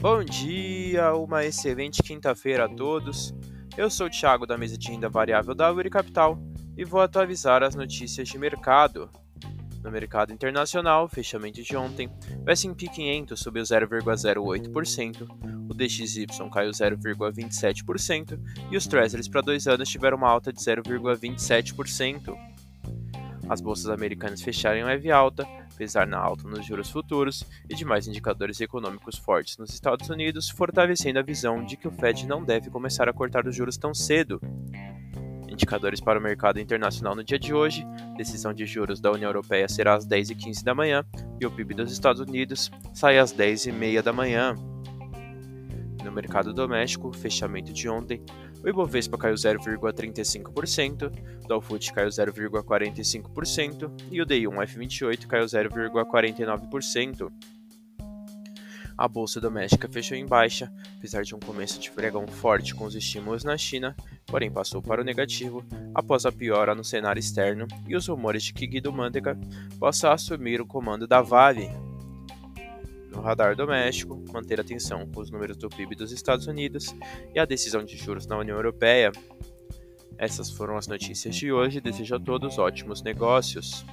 Bom dia, uma excelente quinta-feira a todos. Eu sou o Thiago da mesa de renda variável da Uri Capital e vou atualizar as notícias de mercado. No mercado internacional, fechamento de ontem, o S&P 500 subiu 0,08%, o DXY caiu 0,27% e os Treasuries para dois anos tiveram uma alta de 0,27%. As bolsas americanas fecharam em leve alta, apesar na alta nos juros futuros e de mais indicadores econômicos fortes nos Estados Unidos, fortalecendo a visão de que o Fed não deve começar a cortar os juros tão cedo. Indicadores para o mercado internacional no dia de hoje: decisão de juros da União Europeia será às 10h15 da manhã e o PIB dos Estados Unidos sai às 10h30 da manhã. No mercado doméstico, fechamento de ontem, o Ibovespa caiu 0,35%, o Dow Food caiu 0,45% e o DI1F28 caiu 0,49%. A bolsa doméstica fechou em baixa, apesar de um começo de pregão forte com os estímulos na China, porém passou para o negativo após a piora no cenário externo e os rumores de que Guido Mantega possa assumir o comando da Vale. No radar doméstico, manter atenção com os números do PIB dos Estados Unidos e a decisão de juros na União Europeia. Essas foram as notícias de hoje. Desejo a todos ótimos negócios.